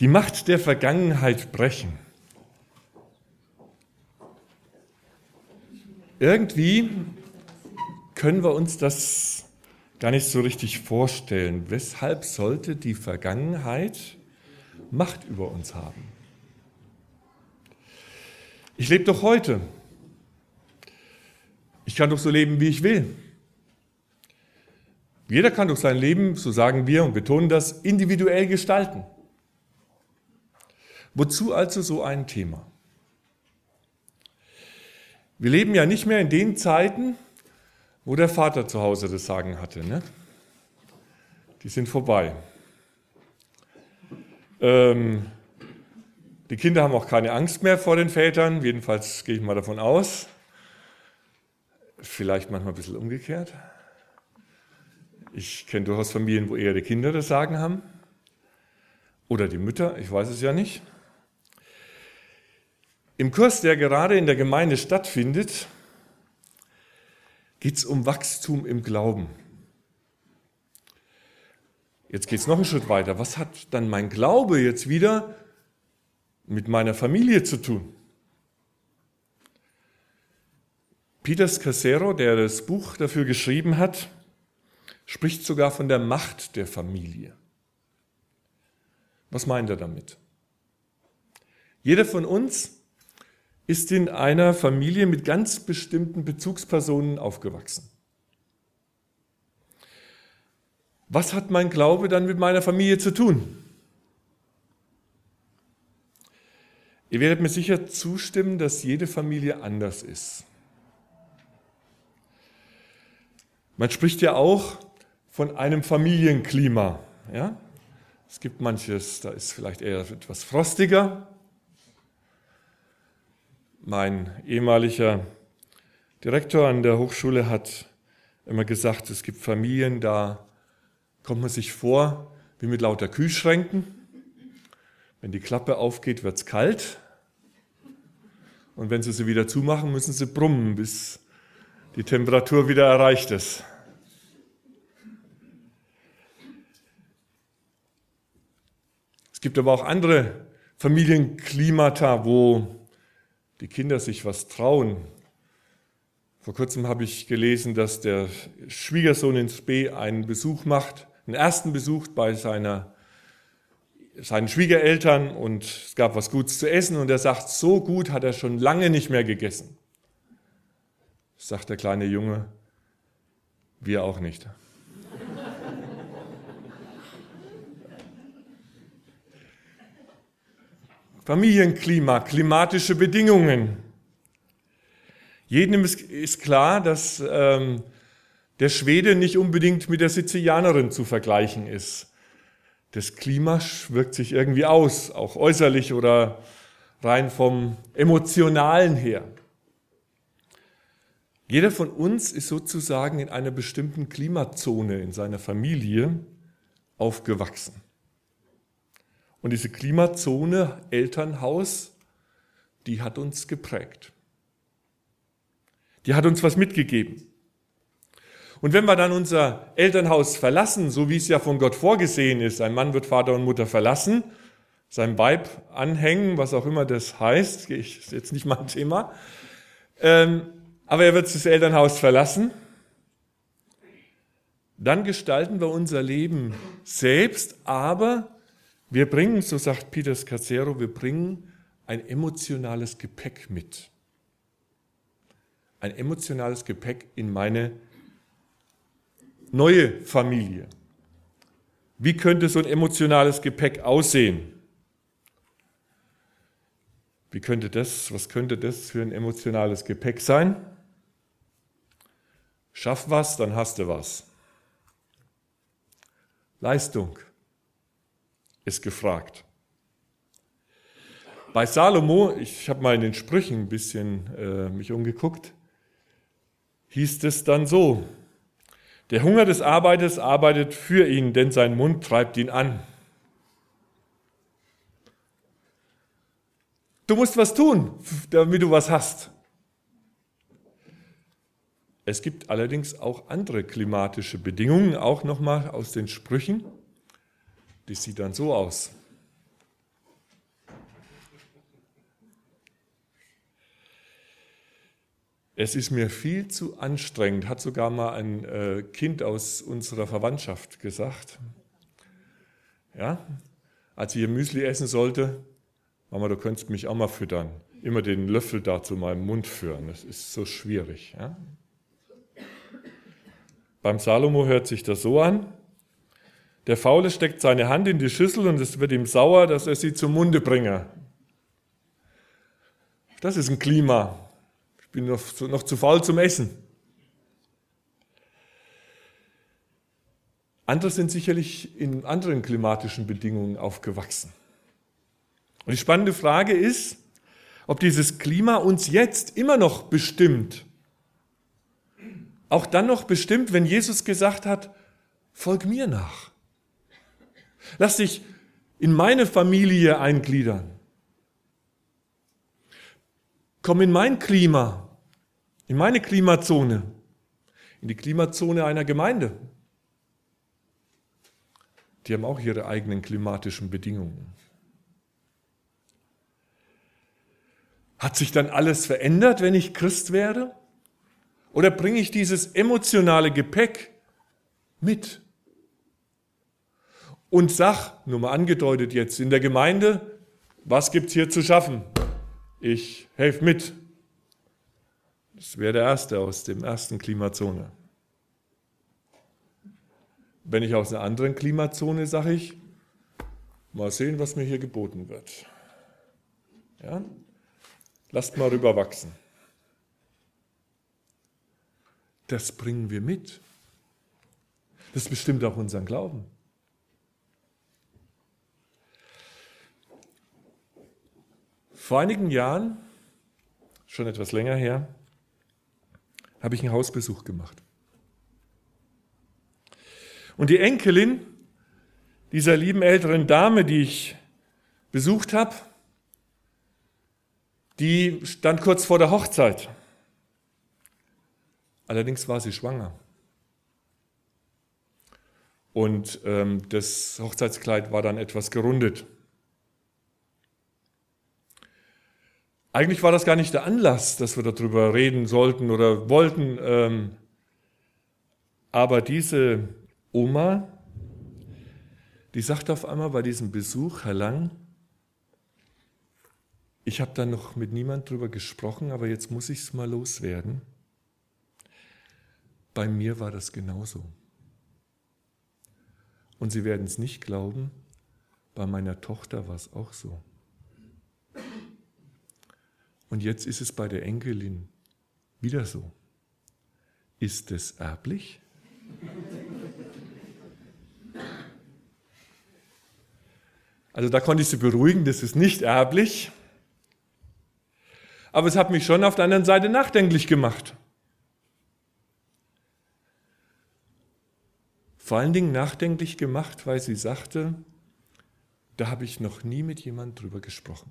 Die Macht der Vergangenheit brechen. Irgendwie können wir uns das gar nicht so richtig vorstellen. Weshalb sollte die Vergangenheit Macht über uns haben? Ich lebe doch heute. Ich kann doch so leben, wie ich will. Jeder kann doch sein Leben, so sagen wir und betonen das, individuell gestalten. Wozu also so ein Thema? Wir leben ja nicht mehr in den Zeiten, wo der Vater zu Hause das Sagen hatte. Ne? Die sind vorbei. Ähm, die Kinder haben auch keine Angst mehr vor den Vätern, jedenfalls gehe ich mal davon aus. Vielleicht manchmal ein bisschen umgekehrt. Ich kenne durchaus Familien, wo eher die Kinder das Sagen haben. Oder die Mütter, ich weiß es ja nicht. Im Kurs, der gerade in der Gemeinde stattfindet, geht es um Wachstum im Glauben. Jetzt geht es noch einen Schritt weiter. Was hat dann mein Glaube jetzt wieder mit meiner Familie zu tun? Peter Scassero, der das Buch dafür geschrieben hat, spricht sogar von der Macht der Familie. Was meint er damit? Jeder von uns ist in einer Familie mit ganz bestimmten Bezugspersonen aufgewachsen. Was hat mein Glaube dann mit meiner Familie zu tun? Ihr werdet mir sicher zustimmen, dass jede Familie anders ist. Man spricht ja auch von einem Familienklima. Ja? Es gibt manches, da ist vielleicht eher etwas frostiger, mein ehemaliger Direktor an der Hochschule hat immer gesagt, es gibt Familien, da kommt man sich vor wie mit lauter Kühlschränken. Wenn die Klappe aufgeht, wird es kalt. Und wenn sie sie wieder zumachen, müssen sie brummen, bis die Temperatur wieder erreicht ist. Es gibt aber auch andere Familienklimata, wo die Kinder sich was trauen. Vor kurzem habe ich gelesen, dass der Schwiegersohn in Spee einen Besuch macht, einen ersten Besuch bei seiner, seinen Schwiegereltern und es gab was Gutes zu essen und er sagt, so gut hat er schon lange nicht mehr gegessen. Sagt der kleine Junge, wir auch nicht. Familienklima, klimatische Bedingungen. Jedem ist, klar, dass ähm, der Schwede nicht unbedingt mit der Sizilianerin zu vergleichen ist. Das Klima wirkt sich irgendwie aus, auch äußerlich oder rein vom Emotionalen her. Jeder von uns ist sozusagen in einer bestimmten Klimazone in seiner Familie aufgewachsen. Und diese Klimazone Elternhaus, die hat uns geprägt. Die hat uns was mitgegeben. Und wenn wir dann unser Elternhaus verlassen, so wie es ja von Gott vorgesehen ist, ein Mann wird Vater und Mutter verlassen, sein Weib anhängen, was auch immer das heißt, ist jetzt nicht mein Thema, ähm, aber er wird das Elternhaus verlassen, dann gestalten wir unser Leben selbst, aber wir bringen, so sagt Peter Scazzero, wir bringen ein emotionales Gepäck mit. Ein emotionales Gepäck in meine neue Familie. Wie könnte so ein emotionales Gepäck aussehen? Wie könnte das, was könnte das für ein emotionales Gepäck sein? Schaff was, dann hast du was. Leistung ist gefragt. Bei Salomo, ich habe mal in den Sprüchen ein bisschen äh, mich umgeguckt, hieß es dann so, der Hunger des Arbeiters arbeitet für ihn, denn sein Mund treibt ihn an. Du musst was tun, damit du was hast. Es gibt allerdings auch andere klimatische Bedingungen, auch nochmal aus den Sprüchen. Die sieht dann so aus. Es ist mir viel zu anstrengend, hat sogar mal ein äh, Kind aus unserer Verwandtschaft gesagt. Ja, als ich ihr Müsli essen sollte, Mama, du könntest mich auch mal füttern. Immer den Löffel da zu meinem Mund führen. Das ist so schwierig. Ja? Beim Salomo hört sich das so an. Der Faule steckt seine Hand in die Schüssel und es wird ihm sauer, dass er sie zum Munde bringe. Das ist ein Klima. Ich bin noch, noch zu faul zum Essen. Andere sind sicherlich in anderen klimatischen Bedingungen aufgewachsen. Und die spannende Frage ist, ob dieses Klima uns jetzt immer noch bestimmt. Auch dann noch bestimmt, wenn Jesus gesagt hat, folg mir nach. Lass dich in meine Familie eingliedern. Komm in mein Klima, in meine Klimazone, in die Klimazone einer Gemeinde. Die haben auch ihre eigenen klimatischen Bedingungen. Hat sich dann alles verändert, wenn ich Christ werde? Oder bringe ich dieses emotionale Gepäck mit? Und sag, nur mal angedeutet jetzt, in der Gemeinde, was gibt es hier zu schaffen? Ich helfe mit. Das wäre der erste aus dem ersten Klimazone. Wenn ich aus einer anderen Klimazone sage ich, mal sehen, was mir hier geboten wird. Ja? Lasst mal rüberwachsen. Das bringen wir mit. Das bestimmt auch unseren Glauben. Vor einigen Jahren, schon etwas länger her, habe ich einen Hausbesuch gemacht. Und die Enkelin dieser lieben älteren Dame, die ich besucht habe, die stand kurz vor der Hochzeit. Allerdings war sie schwanger. Und ähm, das Hochzeitskleid war dann etwas gerundet. Eigentlich war das gar nicht der Anlass, dass wir darüber reden sollten oder wollten. Ähm, aber diese Oma, die sagte auf einmal bei diesem Besuch, Herr Lang, ich habe da noch mit niemand drüber gesprochen, aber jetzt muss ich es mal loswerden. Bei mir war das genauso. Und Sie werden es nicht glauben, bei meiner Tochter war es auch so. Und jetzt ist es bei der Enkelin wieder so. Ist es erblich? Also da konnte ich sie beruhigen, das ist nicht erblich aber es hat mich schon auf der anderen Seite nachdenklich gemacht. Vor allen Dingen nachdenklich gemacht, weil sie sagte, da habe ich noch nie mit jemand drüber gesprochen.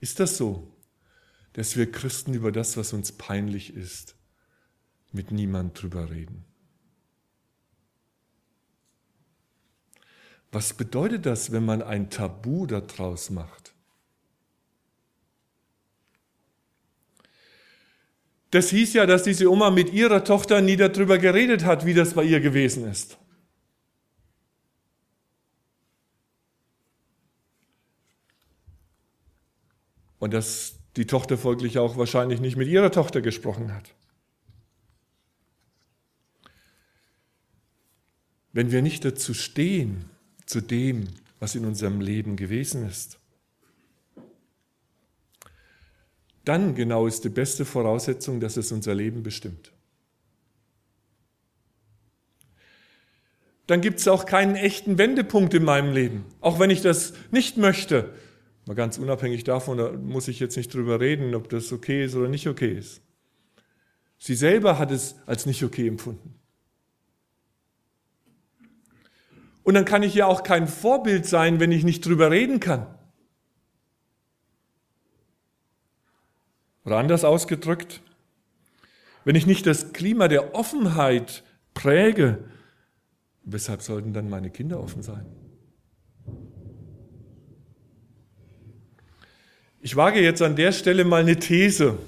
Ist das so, dass wir Christen über das, was uns peinlich ist, mit niemand drüber reden? Was bedeutet das, wenn man ein Tabu daraus macht? Das hieß ja, dass diese Oma mit ihrer Tochter nie darüber geredet hat, wie das bei ihr gewesen ist. Und dass die Tochter folglich auch wahrscheinlich nicht mit ihrer Tochter gesprochen hat. Wenn wir nicht dazu stehen, zu dem, was in unserem Leben gewesen ist. Dann genau ist die beste Voraussetzung, dass es unser Leben bestimmt. Dann gibt es auch keinen echten Wendepunkt in meinem Leben, auch wenn ich das nicht möchte. Mal ganz unabhängig davon, da muss ich jetzt nicht drüber reden, ob das okay ist oder nicht okay ist. Sie selber hat es als nicht okay empfunden. Und dann kann ich ja auch kein Vorbild sein, wenn ich nicht drüber reden kann. Oder anders ausgedrückt, wenn ich nicht das Klima der Offenheit präge, weshalb sollten dann meine Kinder offen sein? Ich wage jetzt an der Stelle mal eine These.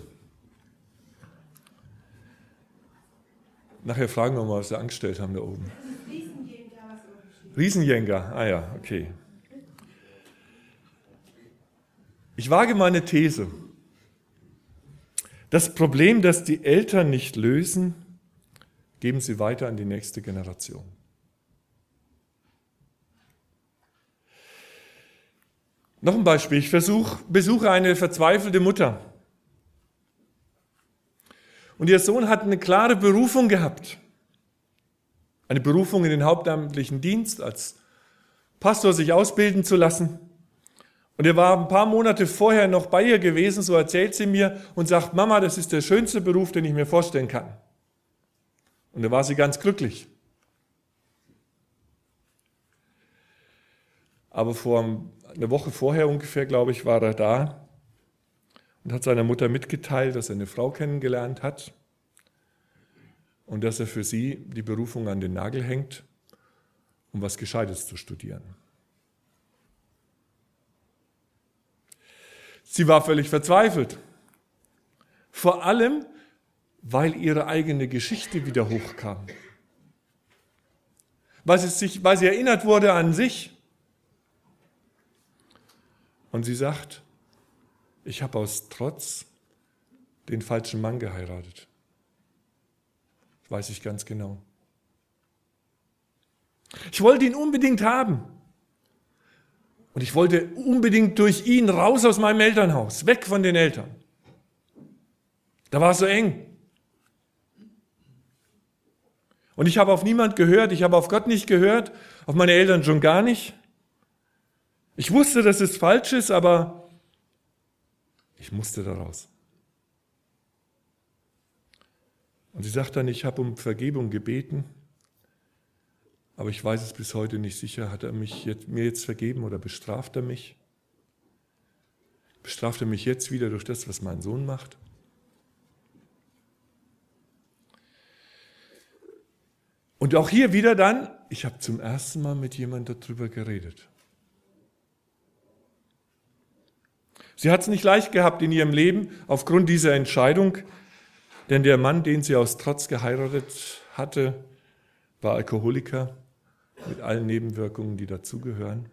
Nachher fragen wir mal, was sie angestellt haben da oben. Riesenjäger, ah ja, okay. Ich wage mal eine These. Das Problem, das die Eltern nicht lösen, geben sie weiter an die nächste Generation. Noch ein Beispiel. Ich versuch, besuche eine verzweifelte Mutter. Und ihr Sohn hat eine klare Berufung gehabt. Eine Berufung in den hauptamtlichen Dienst, als Pastor sich ausbilden zu lassen. Und er war ein paar Monate vorher noch bei ihr gewesen, so erzählt sie mir, und sagt, Mama, das ist der schönste Beruf, den ich mir vorstellen kann. Und da war sie ganz glücklich. Aber vor eine Woche vorher ungefähr, glaube ich, war er da und hat seiner Mutter mitgeteilt, dass er eine Frau kennengelernt hat und dass er für sie die Berufung an den Nagel hängt, um was Gescheites zu studieren. Sie war völlig verzweifelt. Vor allem, weil ihre eigene Geschichte wieder hochkam. Weil sie, sich, weil sie erinnert wurde an sich. Und sie sagt, ich habe aus Trotz den falschen Mann geheiratet. Das weiß ich ganz genau. Ich wollte ihn unbedingt haben. Und ich wollte unbedingt durch ihn raus aus meinem Elternhaus, weg von den Eltern. Da war es so eng. Und ich habe auf niemand gehört, ich habe auf Gott nicht gehört, auf meine Eltern schon gar nicht. Ich wusste, dass es falsch ist, aber ich musste daraus. Und sie sagt dann, ich habe um Vergebung gebeten, aber ich weiß es bis heute nicht sicher. Hat er mich jetzt, mir jetzt vergeben oder bestraft er mich? Bestraft er mich jetzt wieder durch das, was mein Sohn macht? Und auch hier wieder dann, ich habe zum ersten Mal mit jemandem darüber geredet. Sie hat es nicht leicht gehabt in ihrem Leben aufgrund dieser Entscheidung, denn der Mann, den sie aus Trotz geheiratet hatte, war Alkoholiker mit allen Nebenwirkungen, die dazugehören.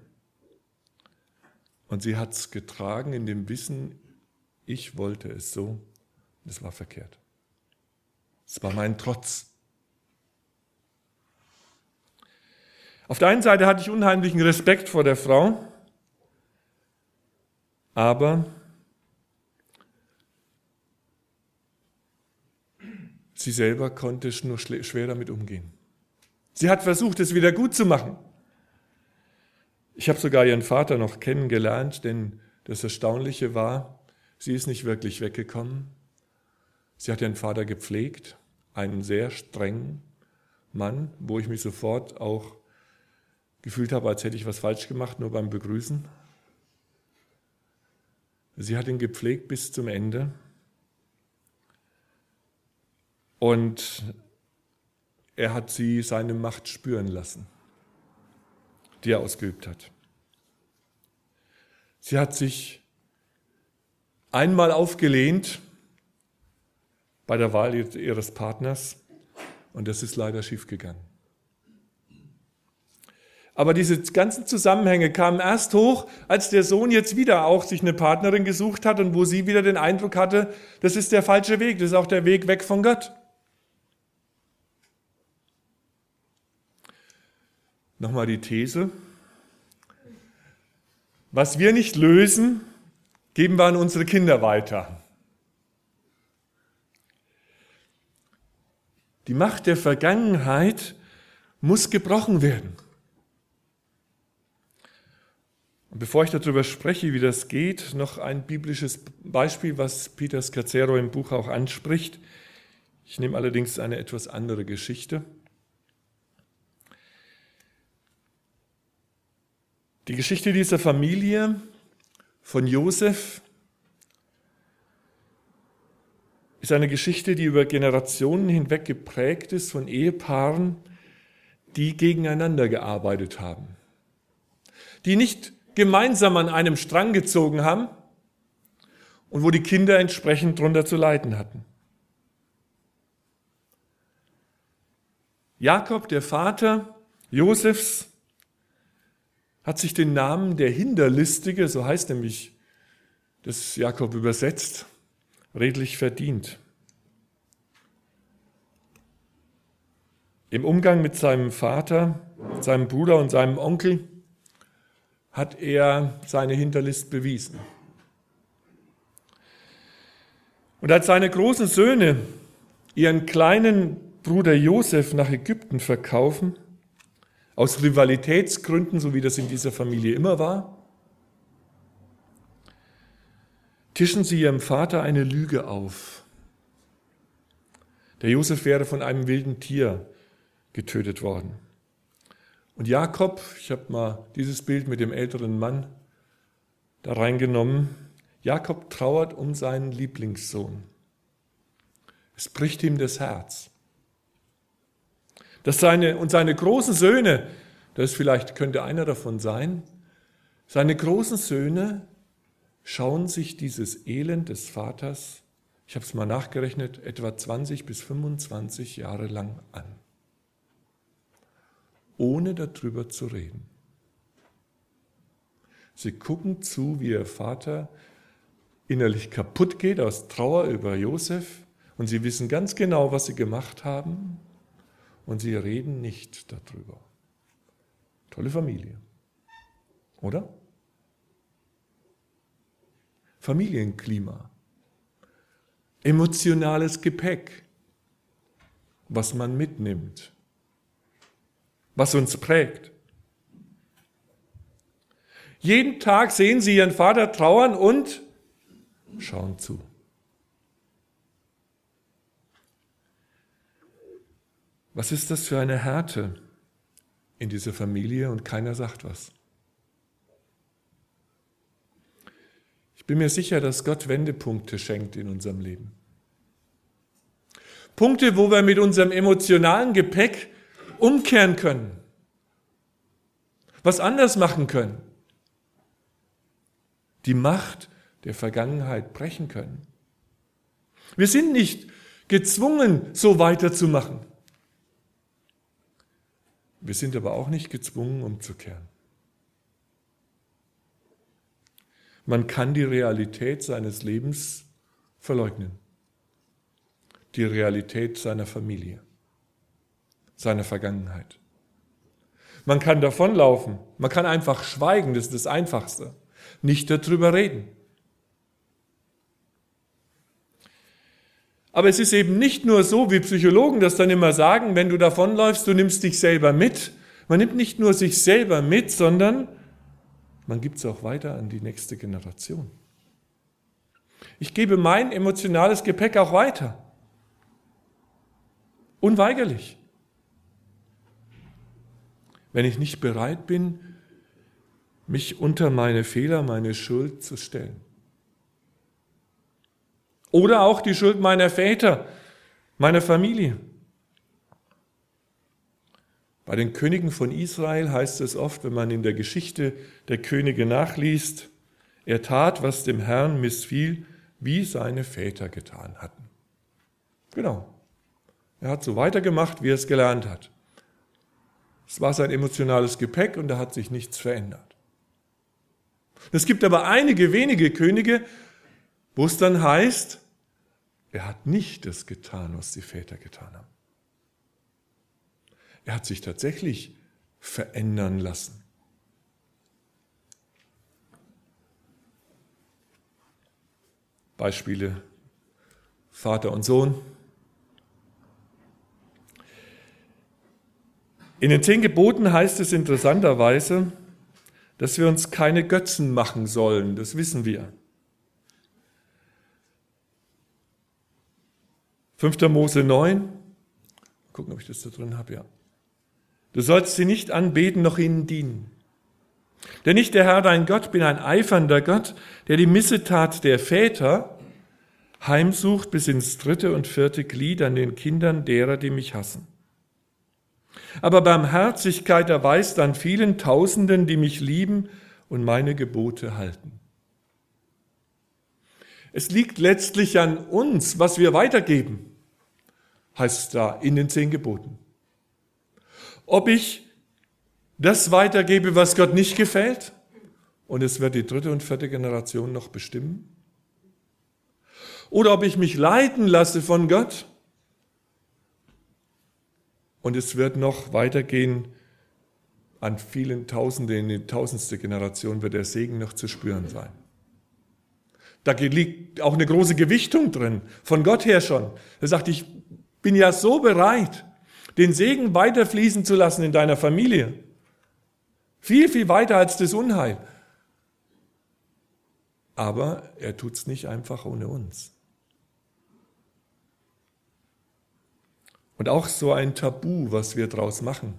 Und sie hat es getragen in dem Wissen, ich wollte es so, es war verkehrt. Es war mein Trotz. Auf der einen Seite hatte ich unheimlichen Respekt vor der Frau, aber sie selber konnte nur schwer damit umgehen. Sie hat versucht, es wieder gut zu machen. Ich habe sogar ihren Vater noch kennengelernt, denn das Erstaunliche war, sie ist nicht wirklich weggekommen. Sie hat ihren Vater gepflegt, einen sehr strengen Mann, wo ich mich sofort auch gefühlt habe, als hätte ich was falsch gemacht, nur beim Begrüßen. Sie hat ihn gepflegt bis zum Ende. Und er hat sie seine Macht spüren lassen, die er ausgeübt hat. Sie hat sich einmal aufgelehnt bei der Wahl ihres Partners und das ist leider schiefgegangen. Aber diese ganzen Zusammenhänge kamen erst hoch, als der Sohn jetzt wieder auch sich eine Partnerin gesucht hat und wo sie wieder den Eindruck hatte, das ist der falsche Weg, das ist auch der Weg weg von Gott. Nochmal die These. Was wir nicht lösen, geben wir an unsere Kinder weiter. Die Macht der Vergangenheit muss gebrochen werden. Und bevor ich darüber spreche, wie das geht, noch ein biblisches Beispiel, was Peter Scazzero im Buch auch anspricht. Ich nehme allerdings eine etwas andere Geschichte. Die Geschichte dieser Familie von Josef ist eine Geschichte, die über Generationen hinweg geprägt ist von Ehepaaren, die gegeneinander gearbeitet haben, die nicht gemeinsam an einem Strang gezogen haben, und wo die Kinder entsprechend drunter zu leiden hatten. Jakob, der Vater Josefs, hat sich den Namen der Hinterlistige, so heißt nämlich das Jakob übersetzt, redlich verdient. Im Umgang mit seinem Vater, seinem Bruder und seinem Onkel hat er seine Hinterlist bewiesen. Und als seine großen Söhne ihren kleinen Bruder Josef nach Ägypten verkaufen, aus Rivalitätsgründen, so wie das in dieser Familie immer war, tischen sie ihrem Vater eine Lüge auf. Der Josef wäre von einem wilden Tier getötet worden. Und Jakob, ich habe mal dieses Bild mit dem älteren Mann da reingenommen, Jakob trauert um seinen Lieblingssohn. Es bricht ihm das Herz. Dass seine, und seine großen Söhne, das vielleicht könnte einer davon sein, seine großen Söhne schauen sich dieses Elend des Vaters, ich habe es mal nachgerechnet, etwa 20 bis 25 Jahre lang an, ohne darüber zu reden. Sie gucken zu, wie ihr Vater innerlich kaputt geht aus Trauer über Josef und sie wissen ganz genau, was sie gemacht haben und sie reden nicht darüber. Tolle Familie, oder? Familienklima, emotionales Gepäck, was man mitnimmt, was uns prägt. Jeden Tag sehen sie ihren Vater trauern und schauen zu. Was ist das für eine Härte in dieser Familie und keiner sagt was? Ich bin mir sicher, dass Gott Wendepunkte schenkt in unserem Leben. Punkte, wo wir mit unserem emotionalen Gepäck umkehren können, was anders machen können, die Macht der Vergangenheit brechen können. Wir sind nicht gezwungen, so weiterzumachen. Wir sind aber auch nicht gezwungen, umzukehren. Man kann die Realität seines Lebens verleugnen. Die Realität seiner Familie, seiner Vergangenheit. Man kann davonlaufen. Man kann einfach schweigen. Das ist das Einfachste. Nicht darüber reden. Aber es ist eben nicht nur so, wie Psychologen das dann immer sagen, wenn du davonläufst, du nimmst dich selber mit. Man nimmt nicht nur sich selber mit, sondern man gibt es auch weiter an die nächste Generation. Ich gebe mein emotionales Gepäck auch weiter. Unweigerlich. Wenn ich nicht bereit bin, mich unter meine Fehler, meine Schuld zu stellen. Oder auch die Schuld meiner Väter, meiner Familie. Bei den Königen von Israel heißt es oft, wenn man in der Geschichte der Könige nachliest, er tat, was dem Herrn missfiel, wie seine Väter getan hatten. Genau. Er hat so weitergemacht, wie er es gelernt hat. Es war sein emotionales Gepäck und da hat sich nichts verändert. Es gibt aber einige wenige Könige, wo es dann heißt, er hat nicht das getan, was die Väter getan haben. Er hat sich tatsächlich verändern lassen. Beispiele Vater und Sohn. In den zehn Geboten heißt es interessanterweise, dass wir uns keine Götzen machen sollen. Das wissen wir. 5. Mose 9. Gucken, ob ich das da drin habe, ja. Du sollst sie nicht anbeten, noch ihnen dienen. Denn ich, der Herr, dein Gott, bin ein eifernder Gott, der die Missetat der Väter heimsucht bis ins dritte und vierte Glied an den Kindern derer, die mich hassen. Aber Barmherzigkeit erweist an vielen Tausenden, die mich lieben und meine Gebote halten. Es liegt letztlich an uns, was wir weitergeben, heißt es da in den zehn Geboten. Ob ich das weitergebe, was Gott nicht gefällt, und es wird die dritte und vierte Generation noch bestimmen, oder ob ich mich leiten lasse von Gott und es wird noch weitergehen an vielen Tausenden, in die tausendste Generation wird der Segen noch zu spüren sein. Da liegt auch eine große Gewichtung drin, von Gott her schon. Er sagt, ich bin ja so bereit, den Segen weiterfließen zu lassen in deiner Familie. Viel, viel weiter als das Unheil. Aber er tut es nicht einfach ohne uns. Und auch so ein Tabu, was wir daraus machen.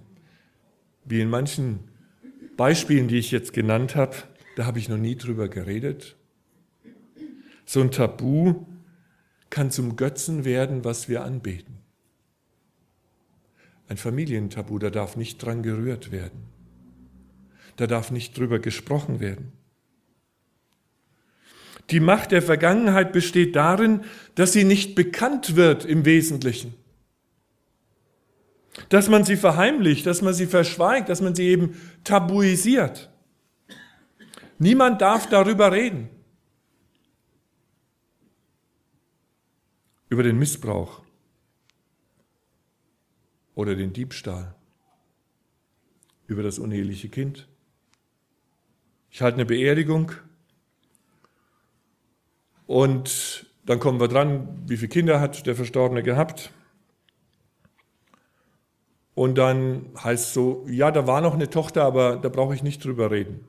Wie in manchen Beispielen, die ich jetzt genannt habe, da habe ich noch nie drüber geredet. So ein Tabu kann zum Götzen werden, was wir anbeten. Ein Familientabu, da darf nicht dran gerührt werden. Da darf nicht drüber gesprochen werden. Die Macht der Vergangenheit besteht darin, dass sie nicht bekannt wird im Wesentlichen dass man sie verheimlicht, dass man sie verschweigt, dass man sie eben tabuisiert. Niemand darf darüber reden. Über den Missbrauch oder den Diebstahl, über das uneheliche Kind. Ich halte eine Beerdigung und dann kommen wir dran, wie viele Kinder hat der Verstorbene gehabt. Und dann heißt es so, ja, da war noch eine Tochter, aber da brauche ich nicht drüber reden.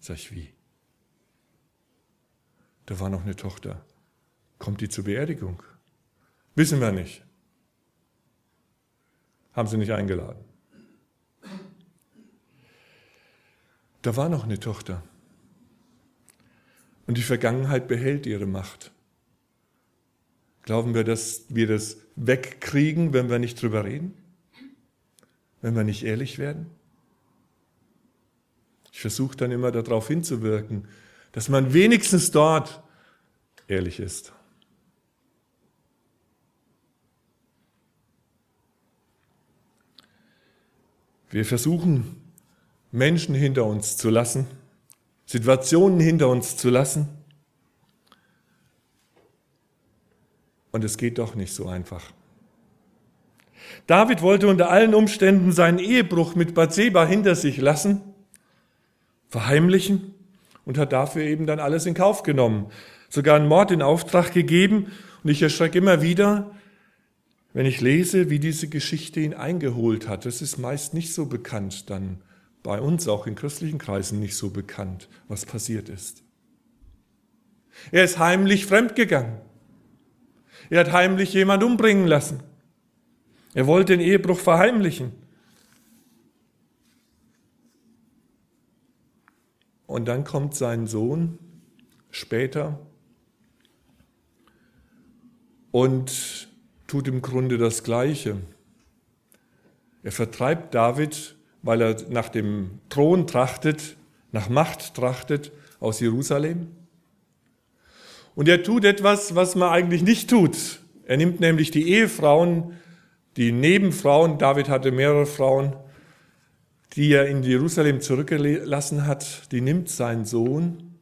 Sag ich, wie? Da war noch eine Tochter. Kommt die zur Beerdigung? Wissen wir nicht. Haben sie nicht eingeladen. Da war noch eine Tochter. Und die Vergangenheit behält ihre Macht. Glauben wir, dass wir das wegkriegen, wenn wir nicht drüber reden? Wenn wir nicht ehrlich werden? Ich versuche dann immer darauf hinzuwirken, dass man wenigstens dort ehrlich ist. Wir versuchen, Menschen hinter uns zu lassen, Situationen hinter uns zu lassen, Und es geht doch nicht so einfach. David wollte unter allen Umständen seinen Ehebruch mit Bathseba hinter sich lassen, verheimlichen und hat dafür eben dann alles in Kauf genommen. Sogar einen Mord in Auftrag gegeben. Und ich erschrecke immer wieder, wenn ich lese, wie diese Geschichte ihn eingeholt hat. Das ist meist nicht so bekannt, dann bei uns auch in christlichen Kreisen nicht so bekannt, was passiert ist. Er ist heimlich fremdgegangen. Er hat heimlich jemand umbringen lassen. Er wollte den Ehebruch verheimlichen. Und dann kommt sein Sohn später und tut im Grunde das Gleiche. Er vertreibt David, weil er nach dem Thron trachtet, nach Macht trachtet aus Jerusalem. Und er tut etwas, was man eigentlich nicht tut. Er nimmt nämlich die Ehefrauen, die Nebenfrauen, David hatte mehrere Frauen, die er in Jerusalem zurückgelassen hat, die nimmt seinen Sohn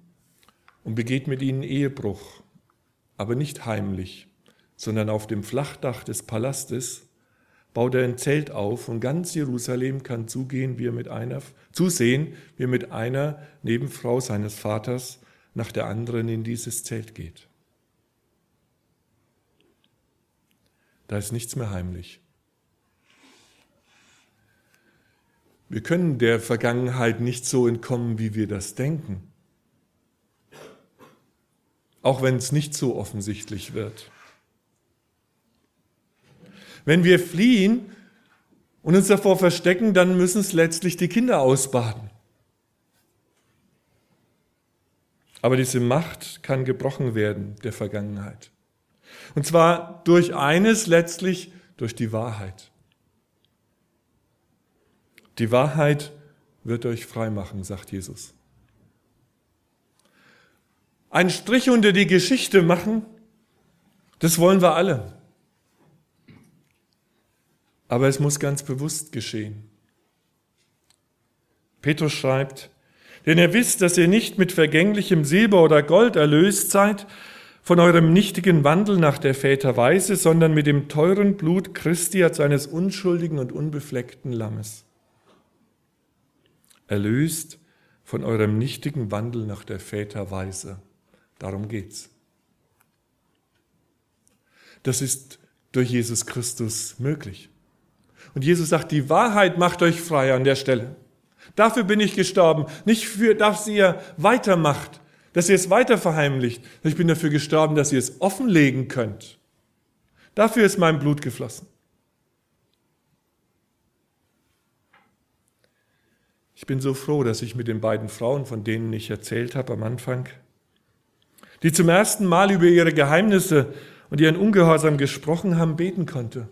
und begeht mit ihnen Ehebruch, aber nicht heimlich, sondern auf dem Flachdach des Palastes baut er ein Zelt auf und ganz Jerusalem kann zugehen, wie er mit einer, zusehen, wie er mit einer Nebenfrau seines Vaters nach der anderen in dieses Zelt geht. Da ist nichts mehr heimlich. Wir können der Vergangenheit nicht so entkommen, wie wir das denken. Auch wenn es nicht so offensichtlich wird. Wenn wir fliehen und uns davor verstecken, dann müssen es letztlich die Kinder ausbaden. Aber diese Macht kann gebrochen werden der Vergangenheit. Und zwar durch eines letztlich, durch die Wahrheit. Die Wahrheit wird euch frei machen, sagt Jesus. einen Strich unter die Geschichte machen, das wollen wir alle. Aber es muss ganz bewusst geschehen. Petrus schreibt, denn ihr wisst, dass ihr nicht mit vergänglichem Silber oder Gold erlöst seid von eurem nichtigen Wandel nach der Väter Weise, sondern mit dem teuren Blut Christi als eines unschuldigen und unbefleckten Lammes. Erlöst von eurem nichtigen Wandel nach der Väter Weise. Darum geht's. Das ist durch Jesus Christus möglich. Und Jesus sagt, die Wahrheit macht euch frei an der Stelle. Dafür bin ich gestorben, nicht für, dass ihr weitermacht, dass ihr es weiter verheimlicht. Ich bin dafür gestorben, dass ihr es offenlegen könnt. Dafür ist mein Blut geflossen. Ich bin so froh, dass ich mit den beiden Frauen, von denen ich erzählt habe am Anfang, die zum ersten Mal über ihre Geheimnisse und ihren Ungehorsam gesprochen haben, beten konnte,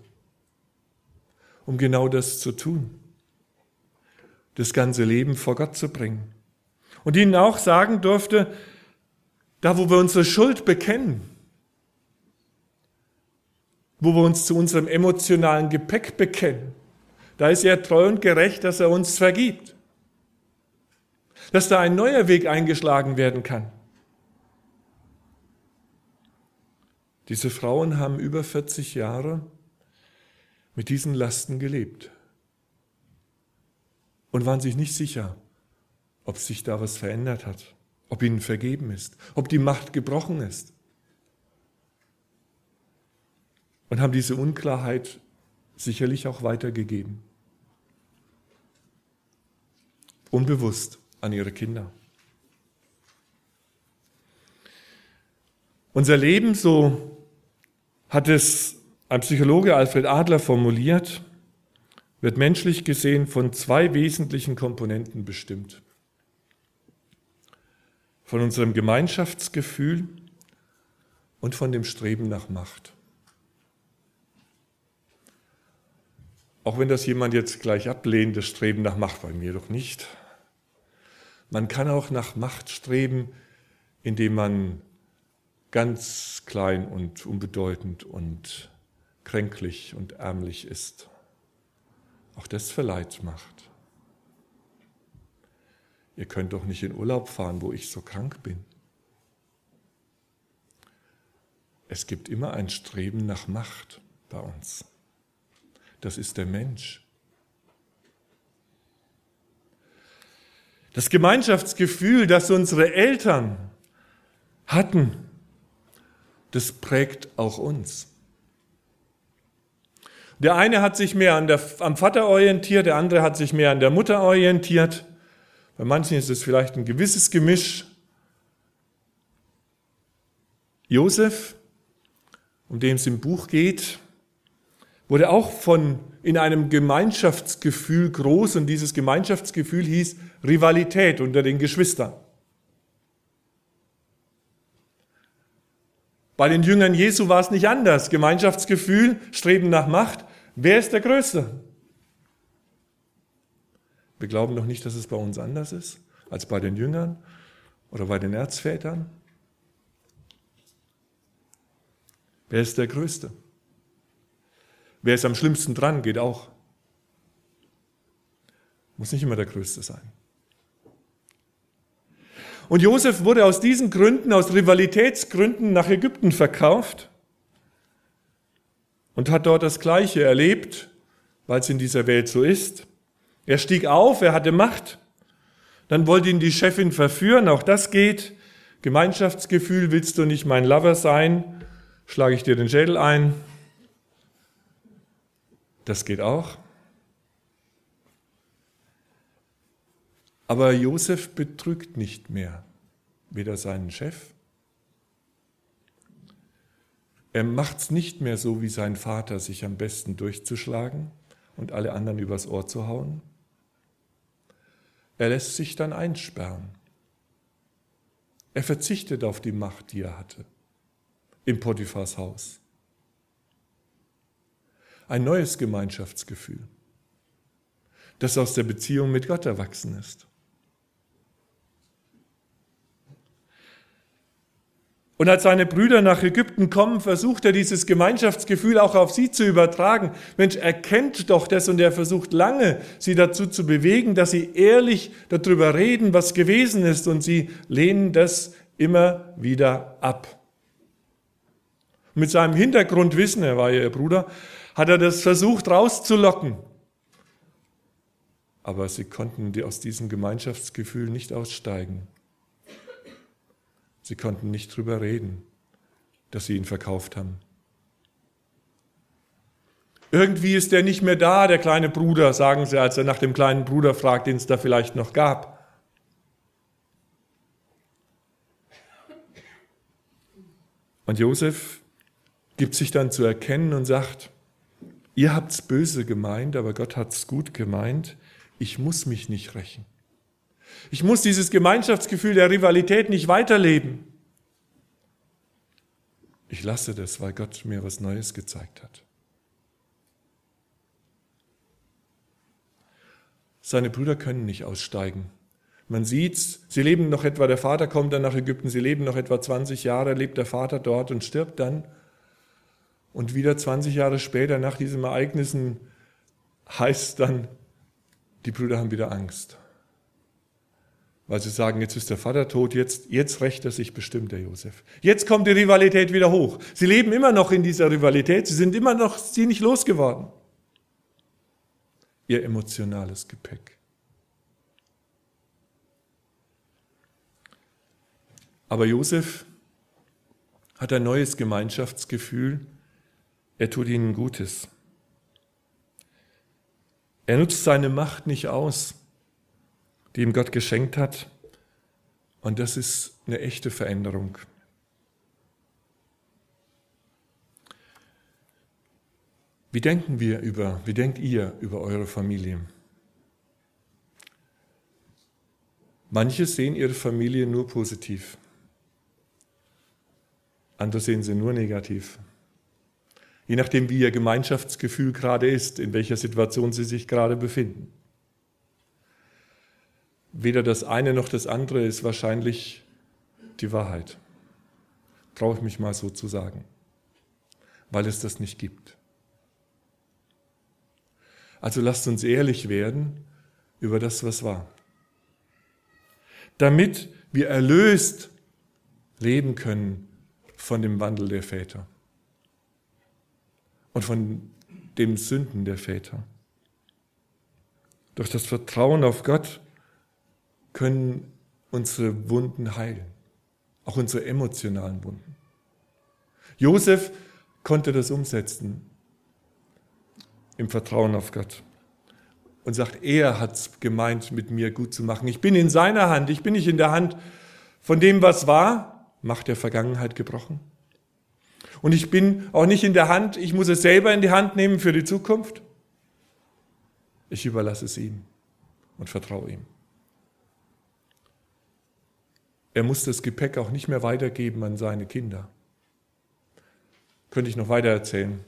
um genau das zu tun, das ganze Leben vor Gott zu bringen. Und ihnen auch sagen durfte, da wo wir unsere Schuld bekennen, wo wir uns zu unserem emotionalen Gepäck bekennen, da ist er treu und gerecht, dass er uns vergibt. Dass da ein neuer Weg eingeschlagen werden kann. Diese Frauen haben über 40 Jahre mit diesen Lasten gelebt und waren sich nicht sicher, ob sich da was verändert hat, ob ihnen vergeben ist, ob die Macht gebrochen ist. Und haben diese Unklarheit sicherlich auch weitergegeben. Unbewusst an ihre Kinder. Unser Leben, so hat es ein Psychologe Alfred Adler formuliert, wird menschlich gesehen von zwei wesentlichen Komponenten bestimmt. Von unserem Gemeinschaftsgefühl und von dem Streben nach Macht. Auch wenn das jemand jetzt gleich ablehnt, das Streben nach Macht, bei mir doch nicht. Man kann auch nach Macht streben, indem man ganz klein und unbedeutend und kränklich und ärmlich ist. Auch das verleiht Macht. Ihr könnt doch nicht in Urlaub fahren, wo ich so krank bin. Es gibt immer ein Streben nach Macht bei uns. Das ist der Mensch. Das Gemeinschaftsgefühl, das unsere Eltern hatten, das prägt auch uns. Der eine hat sich mehr an der, am Vater orientiert, der andere hat sich mehr an der Mutter orientiert. Bei manchen ist es vielleicht ein gewisses Gemisch. Josef, um den es im Buch geht, wurde auch von in einem Gemeinschaftsgefühl groß und dieses Gemeinschaftsgefühl hieß Rivalität unter den Geschwistern. Bei den Jüngern Jesu war es nicht anders. Gemeinschaftsgefühl, Streben nach Macht. Wer ist der Größte? Wir glauben doch nicht, dass es bei uns anders ist als bei den Jüngern oder bei den Erzvätern. Wer ist der Größte? Wer ist am schlimmsten dran, geht auch. Muss nicht immer der Größte sein. Und Josef wurde aus diesen Gründen, aus Rivalitätsgründen nach Ägypten verkauft und hat dort das Gleiche erlebt, weil es in dieser Welt so ist. Er stieg auf, er hatte Macht. Dann wollte ihn die Chefin verführen, auch das geht. Gemeinschaftsgefühl, willst du nicht mein Lover sein? Schlage ich dir den Schädel ein. Das geht auch. Aber Josef betrügt nicht mehr, weder seinen Chef. Er macht es nicht mehr so wie sein Vater, sich am besten durchzuschlagen und alle anderen übers Ohr zu hauen. Er lässt sich dann einsperren. Er verzichtet auf die Macht, die er hatte, im Potiphars Haus. Ein neues Gemeinschaftsgefühl, das aus der Beziehung mit Gott erwachsen ist. Und als seine Brüder nach Ägypten kommen, versucht er dieses Gemeinschaftsgefühl auch auf sie zu übertragen. Mensch, erkennt doch das und er versucht lange, sie dazu zu bewegen, dass sie ehrlich darüber reden, was gewesen ist und sie lehnen das immer wieder ab. Mit seinem Hintergrundwissen, er war ja ihr Bruder, hat er das versucht rauszulocken. Aber sie konnten aus diesem Gemeinschaftsgefühl nicht aussteigen. Sie konnten nicht drüber reden, dass sie ihn verkauft haben. Irgendwie ist er nicht mehr da, der kleine Bruder, sagen sie, als er nach dem kleinen Bruder fragt, den es da vielleicht noch gab. Und Josef gibt sich dann zu erkennen und sagt, ihr habt's böse gemeint, aber Gott hat's gut gemeint, ich muss mich nicht rächen. Ich muss dieses Gemeinschaftsgefühl der Rivalität nicht weiterleben. Ich lasse das, weil Gott mir was Neues gezeigt hat. Seine Brüder können nicht aussteigen. Man sieht's, sie leben noch etwa, der Vater kommt dann nach Ägypten, sie leben noch etwa 20 Jahre, lebt der Vater dort und stirbt dann. Und wieder 20 Jahre später, nach diesen Ereignissen, heißt dann, die Brüder haben wieder Angst weil sie sagen, jetzt ist der Vater tot, jetzt, jetzt rächt er sich bestimmt, der Josef. Jetzt kommt die Rivalität wieder hoch. Sie leben immer noch in dieser Rivalität, sie sind immer noch sie nicht losgeworden. Ihr emotionales Gepäck. Aber Josef hat ein neues Gemeinschaftsgefühl, er tut ihnen Gutes. Er nutzt seine Macht nicht aus, die ihm Gott geschenkt hat. Und das ist eine echte Veränderung. Wie denken wir über, wie denkt ihr über eure Familie? Manche sehen ihre Familie nur positiv. Andere sehen sie nur negativ. Je nachdem, wie ihr Gemeinschaftsgefühl gerade ist, in welcher Situation sie sich gerade befinden. Weder das eine noch das andere ist wahrscheinlich die Wahrheit. Traue ich mich mal so zu sagen, weil es das nicht gibt. Also lasst uns ehrlich werden über das, was war. Damit wir erlöst leben können von dem Wandel der Väter und von dem Sünden der Väter. Durch das Vertrauen auf Gott können unsere Wunden heilen, auch unsere emotionalen Wunden. Josef konnte das umsetzen im Vertrauen auf Gott und sagt, er hat es gemeint, mit mir gut zu machen. Ich bin in seiner Hand, ich bin nicht in der Hand von dem, was war, Macht der Vergangenheit gebrochen. Und ich bin auch nicht in der Hand, ich muss es selber in die Hand nehmen für die Zukunft. Ich überlasse es ihm und vertraue ihm. Er muss das Gepäck auch nicht mehr weitergeben an seine Kinder. Könnte ich noch weiter erzählen.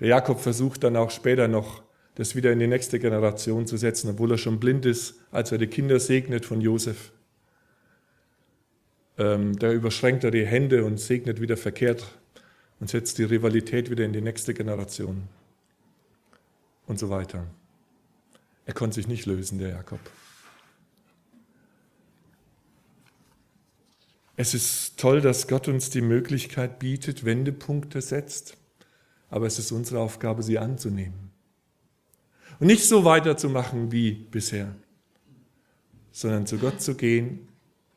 Der Jakob versucht dann auch später noch, das wieder in die nächste Generation zu setzen, obwohl er schon blind ist, als er die Kinder segnet von Josef. Ähm, da überschränkt er die Hände und segnet wieder verkehrt und setzt die Rivalität wieder in die nächste Generation. Und so weiter. Er konnte sich nicht lösen, der Jakob. Es ist toll, dass Gott uns die Möglichkeit bietet, Wendepunkte setzt, aber es ist unsere Aufgabe, sie anzunehmen. Und nicht so weiterzumachen wie bisher, sondern zu Gott zu gehen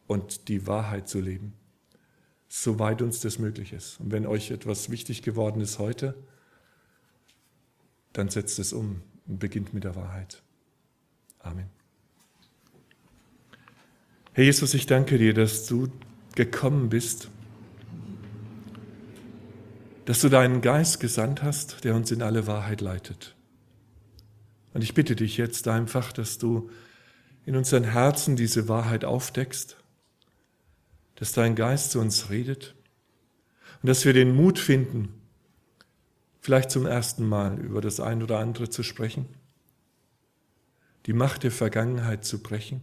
und die Wahrheit zu leben, soweit uns das möglich ist. Und wenn euch etwas wichtig geworden ist heute, dann setzt es um und beginnt mit der Wahrheit. Amen. Herr Jesus, ich danke dir, dass du gekommen bist, dass du deinen Geist gesandt hast, der uns in alle Wahrheit leitet. Und ich bitte dich jetzt einfach, dass du in unseren Herzen diese Wahrheit aufdeckst, dass dein Geist zu uns redet und dass wir den Mut finden, vielleicht zum ersten Mal über das ein oder andere zu sprechen, die Macht der Vergangenheit zu brechen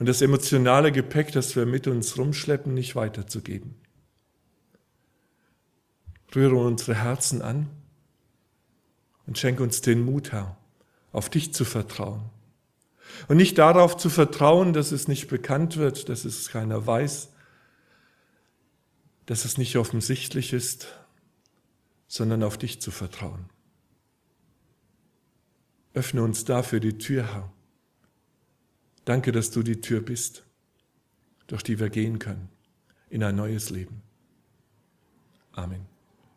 und das emotionale Gepäck, das wir mit uns rumschleppen, nicht weiterzugeben. Rühre unsere Herzen an und schenke uns den Mut, Herr, auf dich zu vertrauen. Und nicht darauf zu vertrauen, dass es nicht bekannt wird, dass es keiner weiß, dass es nicht offensichtlich ist, sondern auf dich zu vertrauen. Öffne uns dafür die Tür, Herr. Danke, dass du die Tür bist, durch die wir gehen können in ein neues Leben. Amen.